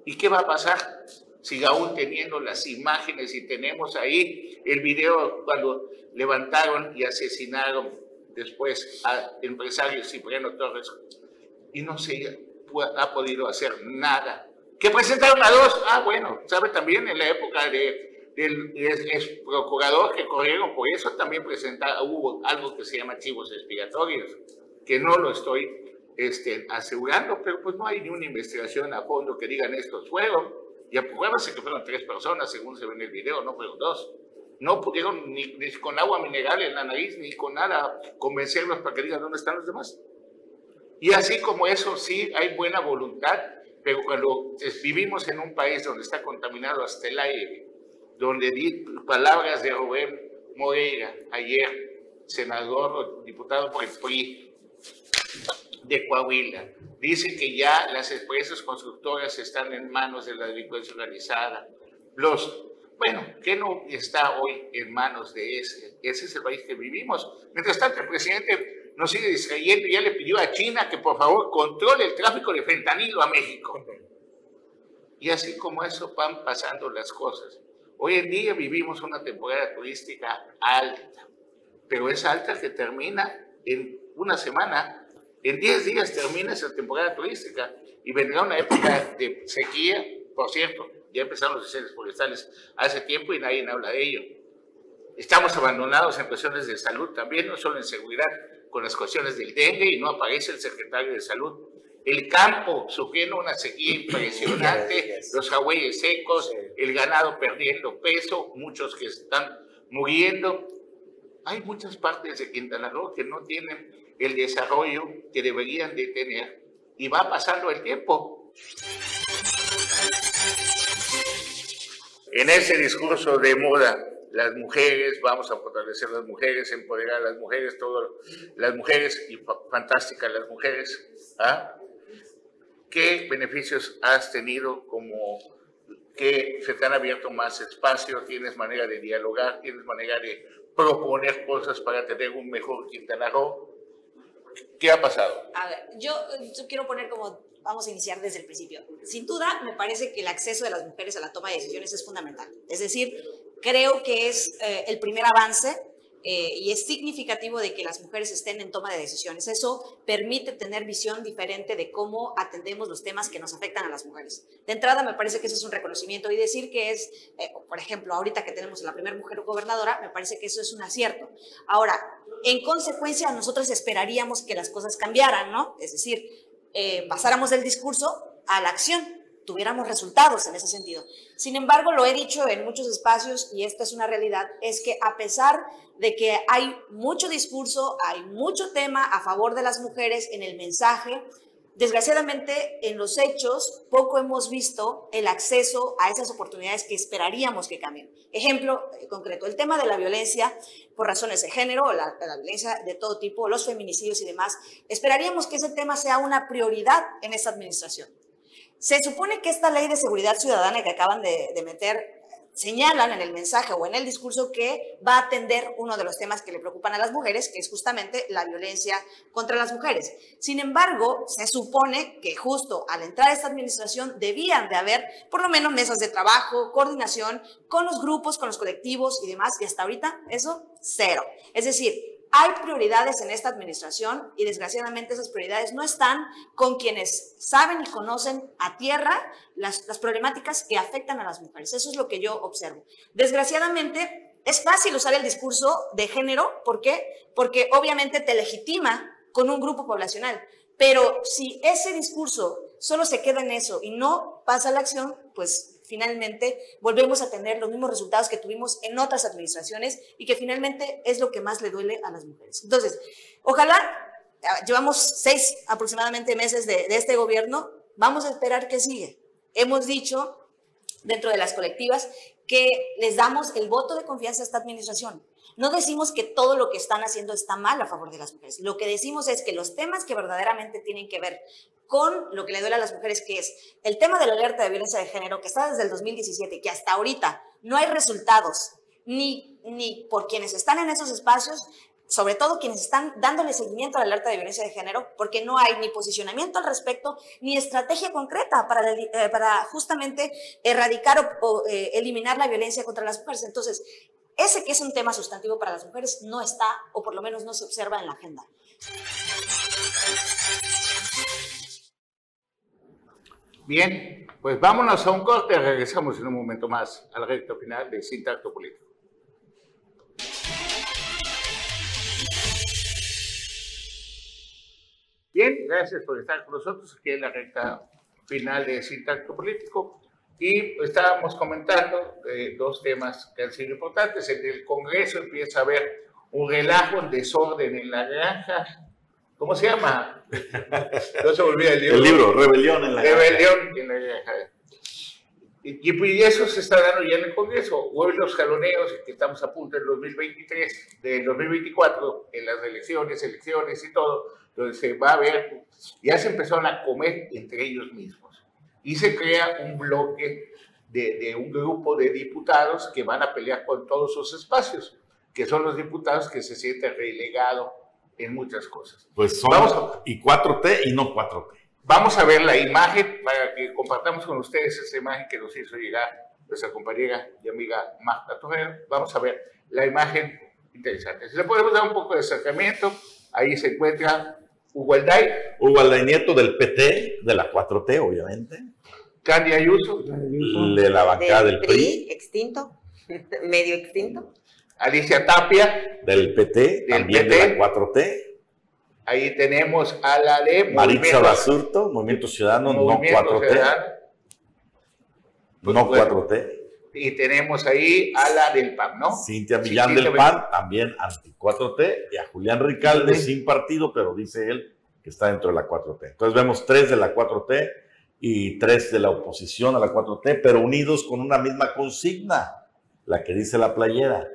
¿Y qué va a pasar? Sigue aún teniendo las imágenes y tenemos ahí el video cuando levantaron y asesinaron después al empresario Cipriano Torres y no se ha podido hacer nada. ¿Qué presentaron a dos? Ah, bueno, sabe también en la época de, del ex procurador que corrieron por eso también presenta, hubo algo que se llama chivos expiatorios, que no lo estoy este, asegurando, pero pues no hay ni una investigación a fondo que digan estos fueron. Y apruébase que fueron tres personas, según se ve en el video, no fueron dos. No pudieron ni, con agua mineral en la nariz, ni con nada convencerlos para que digan dónde están los demás. Y así como eso, sí, hay buena voluntad, pero cuando vivimos en un país donde está contaminado hasta el aire, donde di palabras de Rubén Moreira ayer, senador diputado por el PRI de Coahuila, dice que ya las empresas constructoras están en manos de la delincuencia organizada. Los, bueno, ¿qué no está hoy en manos de ese? Ese es el país que vivimos. Mientras tanto, el presidente nos sigue distrayendo y ya le pidió a China que por favor controle el tráfico de fentanilo a México. Y así como eso van pasando las cosas. Hoy en día vivimos una temporada turística alta, pero es alta que termina en una semana. En 10 días termina esa temporada turística y vendrá una época de sequía, por cierto, ya empezaron los incendios forestales hace tiempo y nadie habla de ello. Estamos abandonados en cuestiones de salud también, no solo en seguridad, con las cuestiones del dengue y no aparece el secretario de salud. El campo sufriendo una sequía impresionante, los agüeyes secos, el ganado perdiendo peso, muchos que están muriendo. Hay muchas partes de Quintana Roo que no tienen el desarrollo que deberían de tener y va pasando el tiempo. En ese discurso de moda las mujeres, vamos a fortalecer las mujeres, empoderar a las mujeres, todo, las mujeres, y fantásticas las mujeres. ¿ah? ¿Qué beneficios has tenido como que se te han abierto más espacio, tienes manera de dialogar, tienes manera de proponer cosas para tener un mejor Quintana Roo? ¿Qué ha pasado? A ver, yo, quiero poner como vamos a iniciar desde el principio. Sin duda, me parece que el acceso de las mujeres a la toma de decisiones es fundamental. Es decir, creo que es eh, el primer avance eh, y es significativo de que las mujeres estén en toma de decisiones. Eso permite tener visión diferente de cómo atendemos los temas que nos afectan a las mujeres. De entrada, me parece que eso es un reconocimiento y decir que es, eh, por ejemplo, ahorita que tenemos a la primera mujer gobernadora, me parece que eso es un acierto. Ahora, en consecuencia, nosotros esperaríamos que las cosas cambiaran, ¿no? Es decir, pasáramos del discurso a la acción tuviéramos resultados en ese sentido. Sin embargo, lo he dicho en muchos espacios y esta es una realidad, es que a pesar de que hay mucho discurso, hay mucho tema a favor de las mujeres en el mensaje, desgraciadamente en los hechos poco hemos visto el acceso a esas oportunidades que esperaríamos que cambien. Ejemplo eh, concreto, el tema de la violencia por razones de género, la, la violencia de todo tipo, los feminicidios y demás, esperaríamos que ese tema sea una prioridad en esta administración. Se supone que esta ley de seguridad ciudadana que acaban de, meter señalan en el mensaje o en el discurso que va a atender uno de los temas que le preocupan a las mujeres, que es justamente la violencia contra las mujeres. Sin embargo, se supone que justo al entrar a esta administración debían de haber por lo menos mesas de trabajo, coordinación con los grupos, con los colectivos y demás, y hasta ahorita eso cero. Es decir, hay prioridades en esta administración y desgraciadamente esas prioridades no están con quienes saben y conocen a tierra las, problemáticas que afectan a las mujeres. Eso es lo que yo observo. Desgraciadamente es fácil usar el discurso de género. ¿Por qué? Porque obviamente te legitima con un grupo poblacional. Pero si ese discurso solo se queda en eso y no pasa a la acción, pues finalmente volvemos a tener los mismos resultados que tuvimos en otras administraciones y que finalmente es lo que más le duele a las mujeres. Entonces, ojalá, ah, llevamos seis aproximadamente meses de, este gobierno, vamos a esperar que sigue. Hemos dicho dentro de las colectivas que les damos el voto de confianza a esta administración. No decimos que todo lo que están haciendo está mal a favor de las mujeres. Lo que decimos es que los temas que verdaderamente tienen que ver con lo que le duele a las mujeres, que es el tema de la alerta de violencia de género, que está desde el 2017 y que hasta ahorita no hay resultados, ni, ni por quienes están en esos espacios, sobre todo quienes están dándole seguimiento a la alerta de violencia de género, porque no hay ni posicionamiento al respecto, ni estrategia concreta para, eh, para justamente erradicar o, eh, eliminar la violencia contra las mujeres. Entonces, ese que es un tema sustantivo para las mujeres no está, o por lo menos no se observa en la agenda. Bien, pues vámonos a un corte, regresamos en un momento más al recto final de Sintacto Político. Bien, gracias por estar con nosotros aquí en la recta final de Sintacto Político. Y estábamos comentando eh, dos temas que han sido importantes. En el Congreso empieza a haber un relajo, un desorden en la granja. ¿Cómo se llama? No se olvida el libro. El libro, Rebelión en la Rebelión en la. Y, y, eso se está dando ya en el Congreso. Hoy los jaloneos, que estamos a punto del 2023, del 2024, en las elecciones, elecciones y todo, donde se va a ver, ya se empezaron a comer entre ellos mismos. Y se crea un bloque de, de un grupo de diputados que van a pelear con todos sus espacios, que son los diputados que se sienten relegados en muchas cosas. Pues son Vamos y 4T y no 4T. Vamos a ver la imagen para que compartamos con ustedes esa imagen que nos hizo llegar nuestra compañera y amiga Marta Torrero. Vamos a ver la imagen interesante. Si le podemos dar un poco de acercamiento, ahí se encuentra Hugo Alday. Hugo Alday Nieto del PT, de la 4T, obviamente. Candy Ayuso. De la bancada del, PRI, Extinto, medio extinto. Alicia Tapia. Del PT, también de la 4T. Ahí tenemos a la de Maritza Basurto, Movimiento Ciudadano, no 4T. no 4T. Y tenemos ahí a la del PAN, ¿no? Cintia Millán del PAN, también anti 4T. Y a Julián Ricalde, sin partido, pero dice él que está dentro de la 4T. Entonces vemos tres de la 4T y tres de la oposición a la 4T, pero unidos con una misma consigna, la que dice la playera.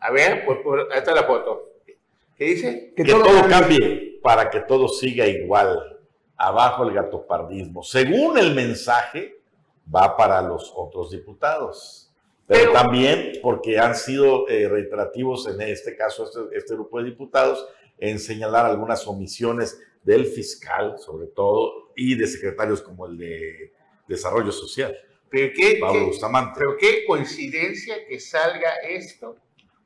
A ver, pues por, ahí está la foto. ¿Qué dice? Que, todo, cambie. para que todo siga igual. Abajo el gatopardismo. Según el mensaje, va para los otros diputados. Pero, también porque han sido eh, reiterativos en este caso, este, este, grupo de diputados, en señalar algunas omisiones del fiscal, sobre todo, y de secretarios como el de Desarrollo Social. Pero qué, Pablo Pero qué coincidencia que salga esto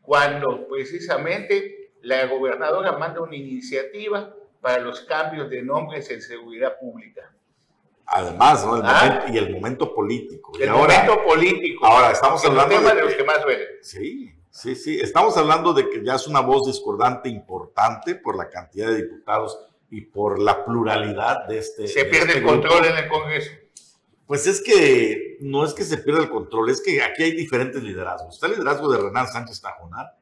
cuando precisamente la gobernadora manda una iniciativa para los cambios de nombres en seguridad pública. Además, ¿no? El ah. momento, y el momento político. El momento político. Ahora, estamos hablando tema de, los que más duelen. Sí, sí, sí. Estamos hablando de que ya es una voz discordante importante por la cantidad de diputados y por la pluralidad de este. Se pierde este el control en el Congreso. Pues es que no es que se pierda el control, es que aquí hay diferentes liderazgos. Está el liderazgo de Renan Sánchez Tajonar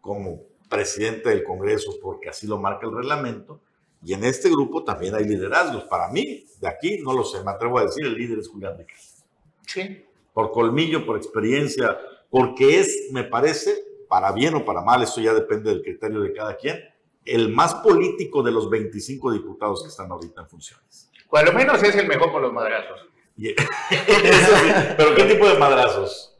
como presidente del Congreso porque así lo marca el reglamento. Y en este grupo también hay liderazgos. Para mí, de aquí, no lo sé, me atrevo a decir, el líder es Julián Ricardo. Sí. Por colmillo, por experiencia, porque es, me parece, para bien o para mal, eso ya depende del criterio de cada quien, el más político de los 25 diputados que están ahorita en funciones. Por lo menos es el mejor por los madrazos. Pero ¿qué tipo de madrazos?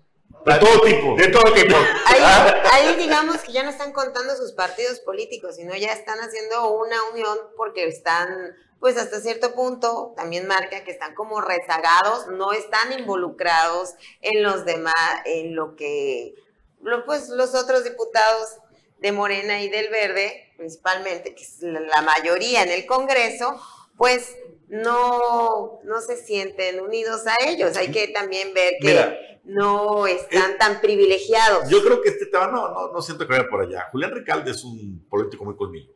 De todo tipo. De todo tipo. Ah. Ahí, digamos que ya no están contando sus partidos políticos, sino ya están haciendo una unión porque están, pues hasta cierto punto, también marca que están como rezagados, no están involucrados en los demás, en lo que, pues los otros diputados de Morena y del Verde, principalmente, que es la mayoría en el Congreso, pues no, no se sienten unidos a ellos. Hay que también ver que no están tan privilegiados. Yo creo que este tema, no, no, no siento que vaya por allá. Julián Ricalde es un político muy colmillo.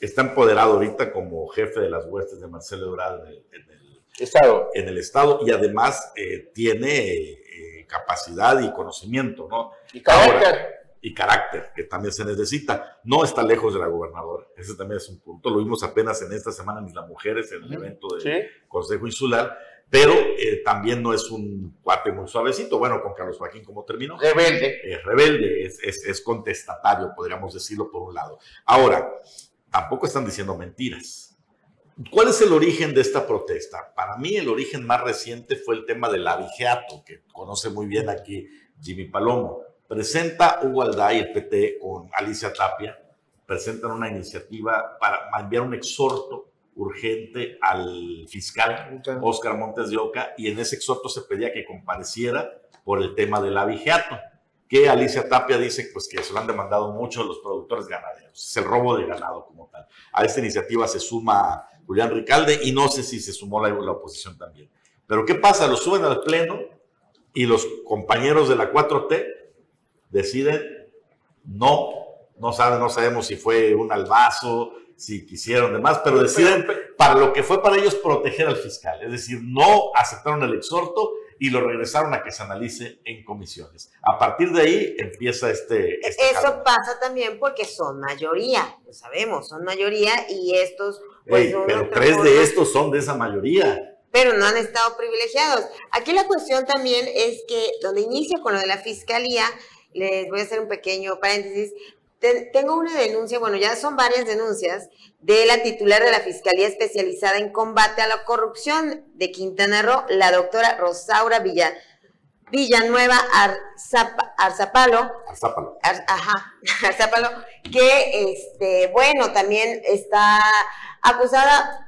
Está empoderado ahorita como jefe de las huestes de Marcelo Ebrard en el, Estado. En el Estado y además eh, tiene eh, capacidad y conocimiento, ¿no? Y carácter y carácter, que también se necesita. No está lejos de la gobernadora. Ese también es un punto. Lo vimos apenas en esta semana en las mujeres, en el evento del Consejo Insular, pero eh, también no es un cuate muy suavecito. Bueno, con Carlos Joaquín, ¿cómo terminó? Rebelde. Es rebelde, es, es, es contestatario, podríamos decirlo por un lado. Ahora, tampoco están diciendo mentiras ¿Cuál es el origen de esta protesta? Para mí el origen más reciente fue el tema del abigeato, que conoce muy bien aquí Jimmy Palomo. Presenta Hugo Alday, el PT, con Alicia Tapia, presentan una iniciativa para enviar un exhorto urgente al fiscal Oscar Montes de Oca y en ese exhorto se pedía que compareciera por el tema del abigeato, que Alicia Tapia dice pues que se lo han demandado mucho los productores ganaderos, es el robo de ganado como tal. A esta iniciativa se suma Julián Ricalde y no sé si se sumó la, la oposición también. Pero ¿qué pasa? Lo suben al pleno y los compañeros de la 4T deciden no, no saben, no sabemos si fue un albazo, si quisieron demás, pero deciden para lo que fue para ellos proteger al fiscal, es decir, no aceptaron el exhorto y lo regresaron a que se analice en comisiones. A partir de ahí empieza este... este Eso pasa también porque son mayoría, lo sabemos, son mayoría y estos... Pues, pero tres de estos son de esa mayoría pero no han estado privilegiados. Aquí la cuestión también es que donde inicia con lo de la fiscalía, les voy a hacer un pequeño paréntesis, tengo una denuncia, bueno, ya son varias denuncias de la titular de la Fiscalía Especializada en Combate a la Corrupción de Quintana Roo, la doctora Rosaura Villa, Villanueva Arzapalo. Arzapalo. ajá, Arzapalo, que, este, bueno, también está acusada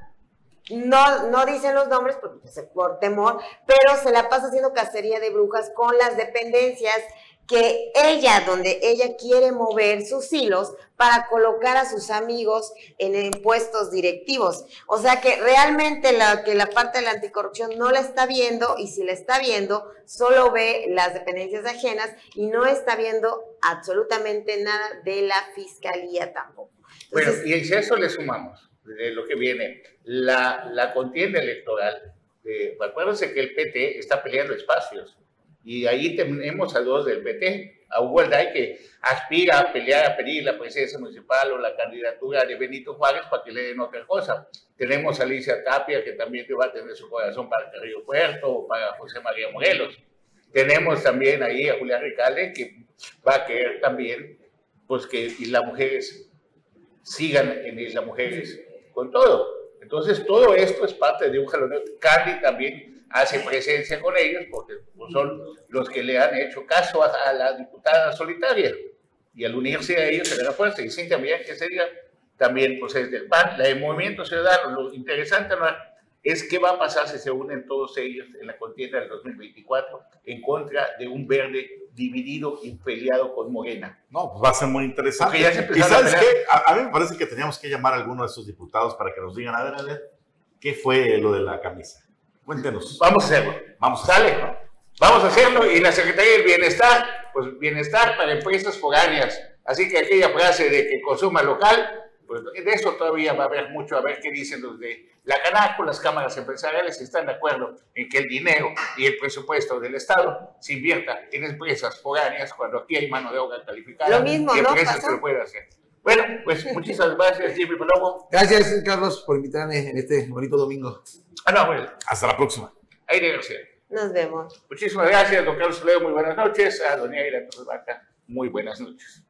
no, no dicen los nombres por, pues, por temor, pero se la pasa haciendo cacería de brujas con las dependencias que ella, donde ella quiere mover sus hilos para colocar a sus amigos en, puestos directivos. O sea que realmente la, que la parte de la anticorrupción no la está viendo y si la está viendo, solo ve las dependencias ajenas y no está viendo absolutamente nada de la fiscalía tampoco. bueno, y a eso le sumamos de lo que viene, la, la contienda electoral. Eh, acuérdense que el PT está peleando espacios y ahí tenemos a dos del PT, a Hugo Alday, que aspira a pelear, a pedir la presidencia municipal o la candidatura de Benito Juárez para que le den otra cosa. Tenemos a Alicia Tapia, que también va a tener su corazón para Carrillo Puerto o para José María Morelos. Tenemos también ahí a Julián Ricalde, que va a querer también pues que las mujeres sigan en las mujeres con todo. Entonces, todo esto es parte de un jaloneo. Carly también hace presencia con ellos porque son los que le han hecho caso a, la diputada solitaria y al unirse a ellos se le da fuerza y sí también que sería también pues es del PAN, la de Movimiento Ciudadano, lo interesante ¿no? es qué va a pasar si se unen todos ellos en la contienda del 2024 en contra de un verde dividido y peleado con Morena. No, pues va a ser muy interesante. ¿Y sabes qué? A, a, mí me parece que teníamos que llamar a alguno de esos diputados para que nos digan, a ver, a ver, ¿qué fue lo de la camisa? Cuéntenos. Vamos a hacerlo. Vamos, sale. Vamos a hacerlo. Y la Secretaría del Bienestar, pues bienestar para empresas foráneas. Así que aquella frase de que consuma local, pues de eso todavía va a haber mucho, a ver qué dicen los de la Canaco, las cámaras empresariales, si están de acuerdo en que el dinero y el presupuesto del Estado se invierta en empresas foráneas cuando aquí hay mano de obra calificada. Lo mismo, y empresas que lo pueden hacer. Bueno, pues muchísimas gracias, Jimmy Palomo. Gracias, Carlos, por invitarme en este bonito domingo. Ah, no, bueno. Hasta la próxima. Aire García. Nos vemos. Muchísimas gracias, don Carlos Toledo. Muy buenas noches. A doña Aira Torres muy buenas noches.